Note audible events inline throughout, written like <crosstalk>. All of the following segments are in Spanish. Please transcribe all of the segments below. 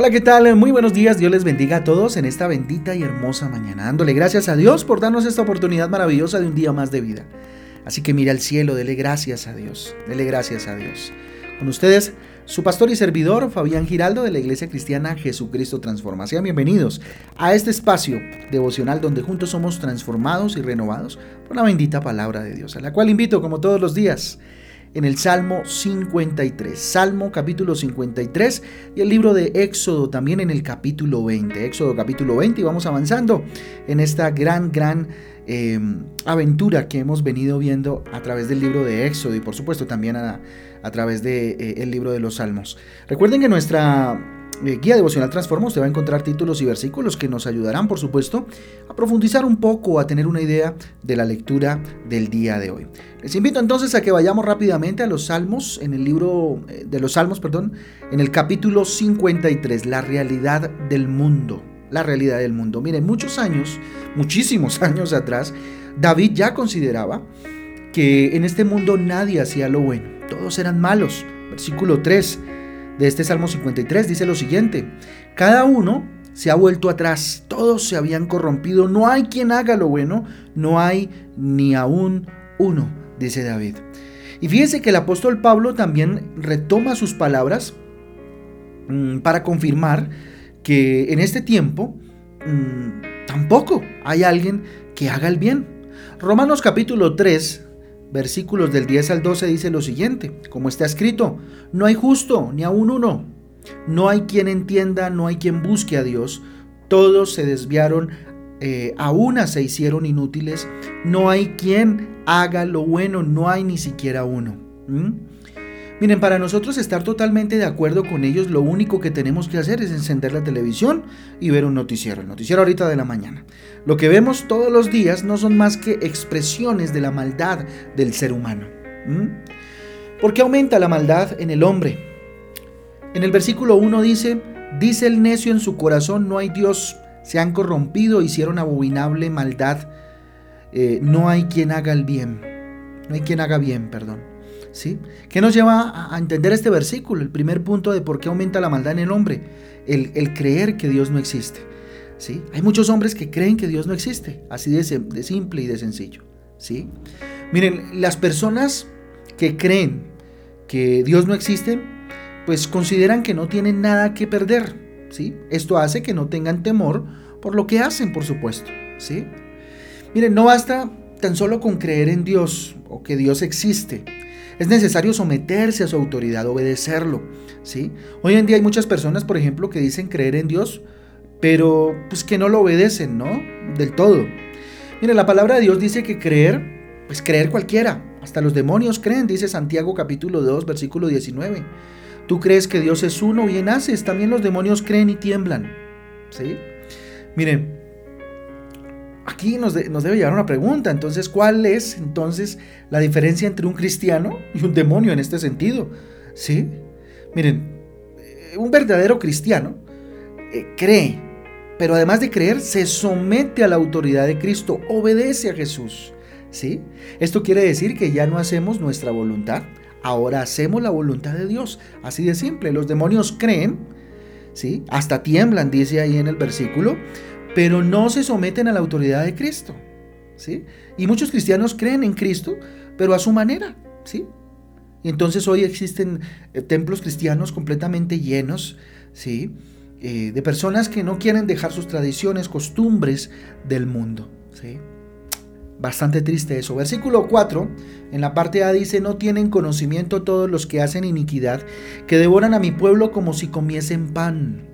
Hola, ¿qué tal? Muy buenos días. Dios les bendiga a todos en esta bendita y hermosa mañana. Dándole gracias a Dios por darnos esta oportunidad maravillosa de un día más de vida. Así que mire al cielo, dele gracias a Dios. Dele gracias a Dios. Con ustedes, su pastor y servidor, Fabián Giraldo, de la Iglesia Cristiana Jesucristo Transforma. Sean bienvenidos a este espacio devocional donde juntos somos transformados y renovados por la bendita palabra de Dios, a la cual invito, como todos los días, en el Salmo 53. Salmo capítulo 53 y el libro de Éxodo también en el capítulo 20. Éxodo capítulo 20 y vamos avanzando en esta gran, gran em, aventura que hemos venido viendo a través del libro de Éxodo y por supuesto también a, través del de, eh, libro de los Salmos. Recuerden que nuestra guía devocional Transforma, usted va a encontrar títulos y versículos que nos ayudarán, por supuesto, a profundizar un poco, a tener una idea de la lectura del día de hoy. Les invito entonces a que vayamos rápidamente a los Salmos, en el libro eh, de los Salmos, perdón, en el capítulo 53, la realidad del mundo. La realidad del mundo. Miren, muchos años, muchísimos <laughs> años atrás, David ya consideraba que en este mundo nadie hacía lo bueno, todos eran malos. Versículo 3 de este Salmo 53 dice lo siguiente, cada uno se ha vuelto atrás, todos se habían corrompido, no hay quien haga lo bueno, no hay ni aún uno, dice David. Y fíjese que el apóstol Pablo también retoma sus palabras mm, para confirmar que en este tiempo mm, tampoco hay alguien que haga el bien. Romanos capítulo 3, versículos del 10 al 12 dice lo siguiente, como está escrito, no hay justo ni aún uno, no hay quien entienda, no hay quien busque a Dios, todos se desviaron, eh, a una se hicieron inútiles, no hay quien haga lo bueno, no hay ni siquiera uno. Miren, para nosotros estar totalmente de acuerdo con ellos, lo único que tenemos que hacer es encender la televisión y ver un noticiero, el noticiero ahorita de la mañana. Lo que vemos todos los días no son más que expresiones de la maldad del ser humano. ¿Por qué aumenta la maldad en el hombre? En el versículo 1 dice, dice el necio en su corazón, no hay Dios, se han corrompido, hicieron abominable maldad, eh, no hay quien haga el bien, no hay quien haga bien, perdón. ¿Sí? ¿Qué nos lleva a entender este versículo? El primer punto de por qué aumenta la maldad en el hombre, el, creer que Dios no existe. ¿sí? Hay muchos hombres que creen que Dios no existe, así de, de simple y de sencillo. ¿sí? Miren, las personas que creen que Dios no existe, pues consideran que no tienen nada que perder. ¿sí? Esto hace que no tengan temor por lo que hacen, por supuesto. ¿sí? Miren, no basta tan solo con creer en Dios o que Dios existe. Es necesario someterse a su autoridad, obedecerlo. ¿sí? Hoy en día hay muchas personas, por ejemplo, que dicen creer en Dios, pero pues que no lo obedecen, ¿no? Del todo. Mire, la palabra de Dios dice que creer, pues creer cualquiera. Hasta los demonios creen, dice Santiago capítulo 2, versículo 19. Tú crees que Dios es uno, bien haces. También los demonios creen y tiemblan. ¿Sí? Miren, aquí nos, debe llevar una pregunta. Entonces, ¿cuál es entonces la diferencia entre un cristiano y un demonio en este sentido? ¿Sí? Miren, eh, un verdadero cristiano eh, cree, pero además de creer, se somete a la autoridad de Cristo, obedece a Jesús. ¿Sí? Esto quiere decir que ya no hacemos nuestra voluntad, ahora hacemos la voluntad de Dios. Así de simple. Los demonios creen, ¿sí? Hasta tiemblan, dice ahí en el versículo, pero no se someten a la autoridad de Cristo. ¿sí? Y muchos cristianos creen en Cristo, pero a su manera. ¿sí? Y entonces hoy existen eh, templos cristianos completamente llenos ¿sí? Eh, de personas que no quieren dejar sus tradiciones, costumbres del mundo. ¿sí? Bastante triste eso. Versículo 4, en la parte A dice, no tienen conocimiento todos los que hacen iniquidad, que devoran a mi pueblo como si comiesen pan.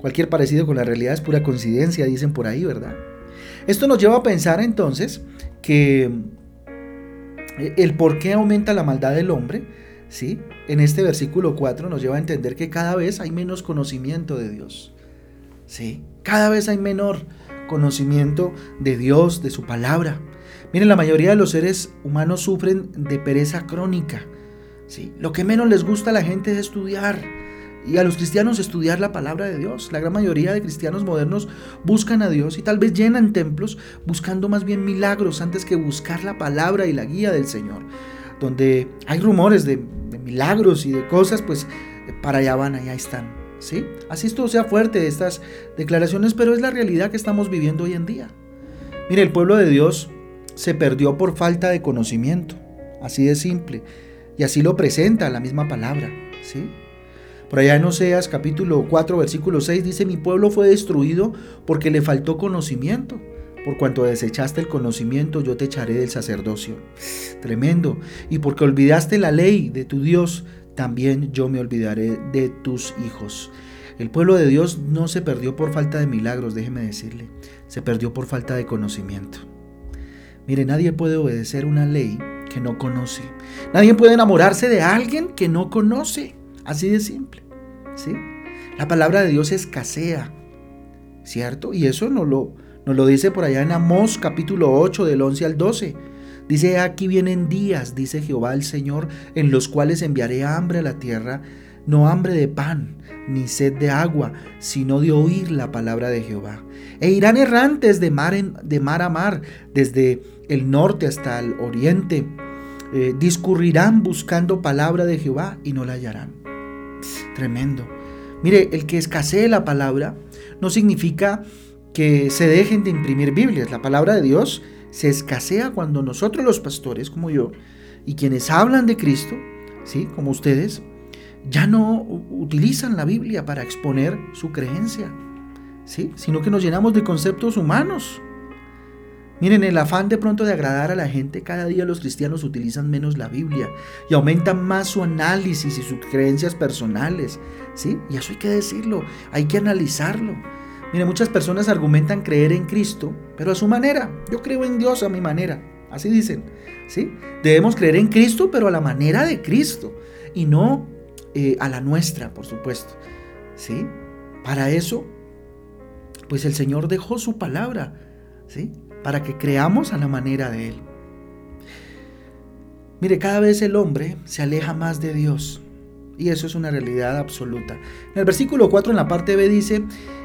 Cualquier parecido con la realidad es pura coincidencia, dicen por ahí, ¿verdad? Esto nos lleva a pensar entonces que eh, el por qué aumenta la maldad del hombre, ¿sí? En este versículo 4 nos lleva a entender que cada vez hay menos conocimiento de Dios. ¿Sí? Cada vez hay menor conocimiento de Dios, de su palabra. Miren, la mayoría de los seres humanos sufren de pereza crónica. ¿sí? Lo que menos les gusta a la gente es estudiar y a los cristianos estudiar la palabra de Dios. La gran mayoría de cristianos modernos buscan a Dios y tal vez llenan templos buscando más bien milagros antes que buscar la palabra y la guía del Señor. Donde hay rumores de, milagros y de cosas, pues para allá van, allá están. ¿sí? Así esto sea fuerte estas declaraciones, pero es la realidad que estamos viviendo hoy en día. Mire, el pueblo de Dios se perdió por falta de conocimiento, así de simple, y así lo presenta la misma palabra, ¿sí? Por allá en Oseas capítulo 4 versículo 6 dice, mi pueblo fue destruido porque le faltó conocimiento. Por cuanto desechaste el conocimiento, yo te echaré del sacerdocio. Tremendo. Y porque olvidaste la ley de tu Dios, también yo me olvidaré de tus hijos. El pueblo de Dios no se perdió por falta de milagros, déjeme decirle. Se perdió por falta de conocimiento. Mire, nadie puede obedecer una ley que no conoce. Nadie puede enamorarse de alguien que no conoce. Así de simple. ¿sí? La palabra de Dios escasea, ¿cierto? Y eso nos lo, nos lo dice por allá en Amós capítulo 8 del 11 al 12. Dice, aquí vienen días, dice Jehová el Señor, en los cuales enviaré hambre a la tierra, no hambre de pan, ni sed de agua, sino de oír la palabra de Jehová. E irán errantes de mar, de mar a mar, desde el norte hasta el oriente. Eh, discurrirán buscando palabra de Jehová y no la hallarán. Tremendo. Mire, el que escasee la palabra no significa que se dejen de imprimir Biblias. La palabra de Dios se escasea cuando nosotros los pastores, como yo, y quienes hablan de Cristo, ¿sí? como ustedes, ya no utilizan la Biblia para exponer su creencia, ¿sí? sino que nos llenamos de conceptos humanos. Miren, el afán de pronto de agradar a la gente, cada día los cristianos utilizan menos la Biblia y aumentan más su análisis y sus creencias personales, ¿sí? Y eso hay que decirlo, hay que analizarlo. Miren, muchas personas argumentan creer en Cristo, pero a su manera. Yo creo en Dios a mi manera, así dicen, ¿sí? Debemos creer en Cristo, pero a la manera de Cristo y no eh, a la nuestra, por supuesto, ¿sí? Para eso, pues el Señor dejó su palabra, ¿sí? Para que creamos a la manera de Él. Mire, cada vez el hombre se aleja más de Dios. Y eso es una realidad absoluta. En el versículo 4 en la parte B dice,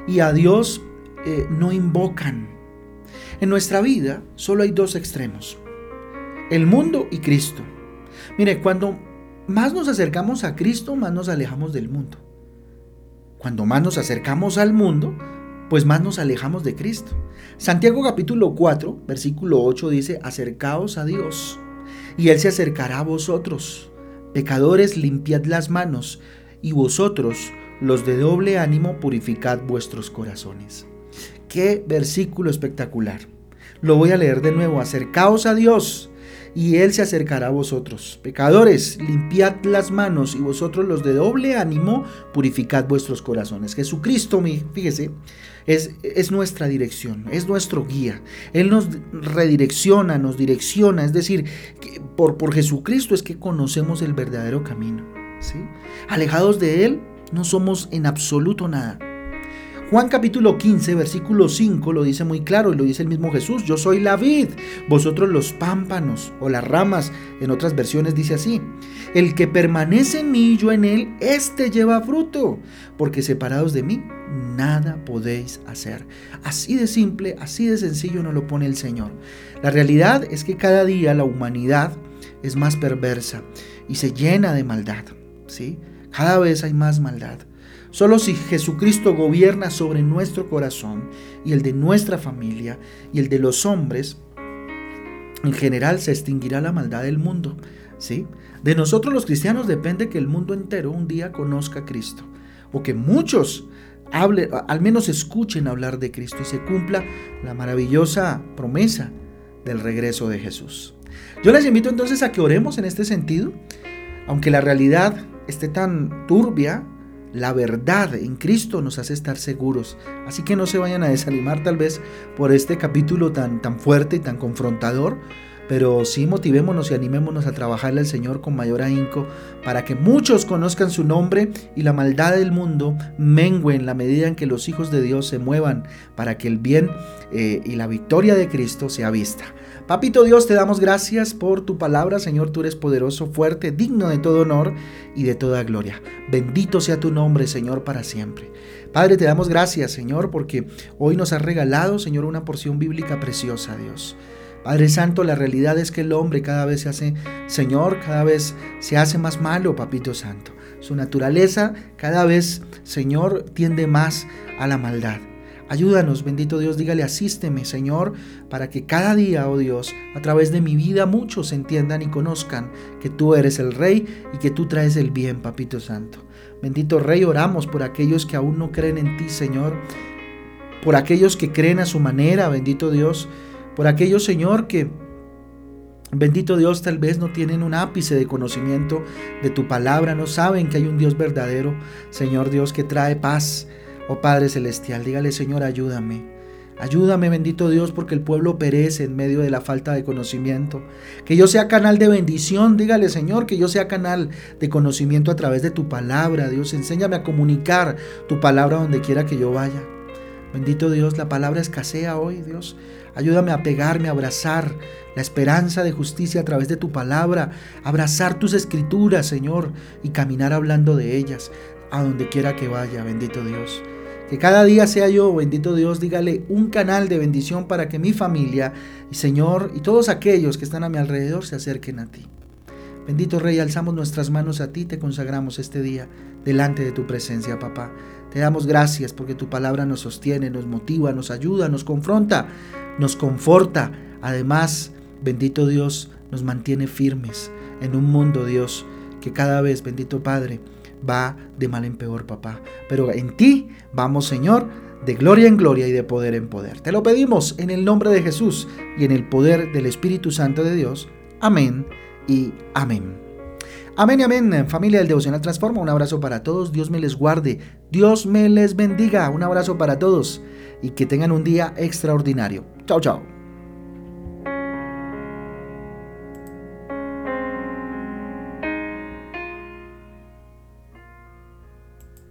y a Dios eh, no invocan. En nuestra vida solo hay dos extremos. El mundo y Cristo. Mire, cuando más nos acercamos a Cristo, más nos alejamos del mundo. Cuando más nos acercamos al mundo, pues más nos alejamos de Cristo. Santiago capítulo 4, versículo 8 dice, acercaos a Dios, y Él se acercará a vosotros. Pecadores, limpiad las manos, y vosotros, los de doble ánimo, purificad vuestros corazones. Qué versículo espectacular. Lo voy a leer de nuevo, acercaos a Dios, y Él se acercará a vosotros. Pecadores, limpiad las manos y vosotros los de doble ánimo, purificad vuestros corazones. Jesucristo, fíjese, es, es nuestra dirección, es nuestro guía. Él nos redirecciona, nos direcciona, es decir, por, por Jesucristo es que conocemos el verdadero camino. ¿sí? Alejados de Él, no somos en absoluto nada. Juan capítulo 15, versículo 5 lo dice muy claro y lo dice el mismo Jesús, yo soy la vid, vosotros los pámpanos o las ramas, en otras versiones dice así, el que permanece en mí y yo en él, éste lleva fruto, porque separados de mí, nada podéis hacer. Así de simple, así de sencillo nos lo pone el Señor. La realidad es que cada día la humanidad es más perversa y se llena de maldad, ¿sí? Cada vez hay más maldad. Solo si Jesucristo gobierna sobre nuestro corazón y el de nuestra familia y el de los hombres, en general se extinguirá la maldad del mundo. ¿sí? De nosotros los cristianos depende que el mundo entero un día conozca a Cristo o que muchos hable, al menos escuchen hablar de Cristo y se cumpla la maravillosa promesa del regreso de Jesús. Yo les invito entonces a que oremos en este sentido, aunque la realidad esté tan turbia, la verdad en Cristo nos hace estar seguros. Así que no se vayan a desanimar tal vez por este capítulo tan, tan fuerte y tan confrontador, pero sí motivémonos y animémonos a trabajarle al Señor con mayor ahínco para que muchos conozcan su nombre y la maldad del mundo mengue en la medida en que los hijos de Dios se muevan para que el bien eh, y la victoria de Cristo sea vista. Papito Dios, te damos gracias por tu palabra, Señor, tú eres poderoso, fuerte, digno de todo honor y de toda gloria. Bendito sea tu nombre, Señor, para siempre. Padre, te damos gracias, Señor, porque hoy nos has regalado, Señor, una porción bíblica preciosa, Dios. Padre Santo, la realidad es que el hombre cada vez se hace, Señor, cada vez se hace más malo, Papito Santo. Su naturaleza cada vez, Señor, tiende más a la maldad. Ayúdanos, bendito Dios, dígale, asísteme, Señor, para que cada día, oh Dios, a través de mi vida muchos entiendan y conozcan que tú eres el Rey y que tú traes el bien, Papito Santo. Bendito Rey, oramos por aquellos que aún no creen en ti, Señor, por aquellos que creen a su manera, bendito Dios, por aquellos, Señor, que Bendito Dios, tal vez no tienen un ápice de conocimiento de tu palabra, no saben que hay un Dios verdadero, Señor Dios, que trae paz. Oh Padre Celestial, dígale Señor, ayúdame. Ayúdame, bendito Dios, porque el pueblo perece en medio de la falta de conocimiento. Que yo sea canal de bendición, dígale Señor, que yo sea canal de conocimiento a través de tu palabra. Dios, enséñame a comunicar tu palabra donde quiera que yo vaya. Bendito Dios, la palabra escasea hoy, Dios. Ayúdame a pegarme, a abrazar la esperanza de justicia a través de tu palabra, abrazar tus escrituras, Señor, y caminar hablando de ellas a donde quiera que vaya, bendito Dios. Que cada día sea yo, bendito Dios, dígale un canal de bendición para que mi familia, Señor, y todos aquellos que están a mi alrededor se acerquen a ti. Bendito Rey, alzamos nuestras manos a ti, te consagramos este día delante de tu presencia, papá. Te damos gracias porque tu palabra nos sostiene, nos motiva, nos ayuda, nos confronta, nos conforta. Además, bendito Dios, nos mantiene firmes en un mundo, Dios, que cada vez, bendito Padre, va de mal en peor, papá. Pero en ti vamos, Señor, de gloria en gloria y de poder en poder. Te lo pedimos en el nombre de Jesús y en el poder del Espíritu Santo de Dios. Amén y amén. Amén y amén, familia del Devocional Transforma. Un abrazo para todos. Dios me les guarde. Dios me les bendiga. Un abrazo para todos y que tengan un día extraordinario. Chao, chao.